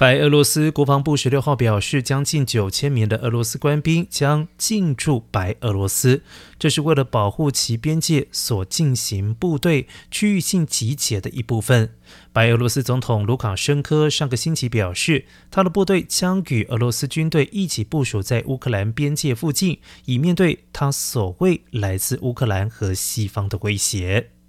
白俄罗斯国防部十六号表示将近九千名的俄罗斯官兵将进驻白俄罗斯这是为了保护其边界所进行部队区域性集结的一部分。白俄罗斯总统卢卡申科上个星期表示他的部队将与俄罗斯军队一起部署在乌克兰边界附近以面对他所谓来自乌克兰和西方的威胁。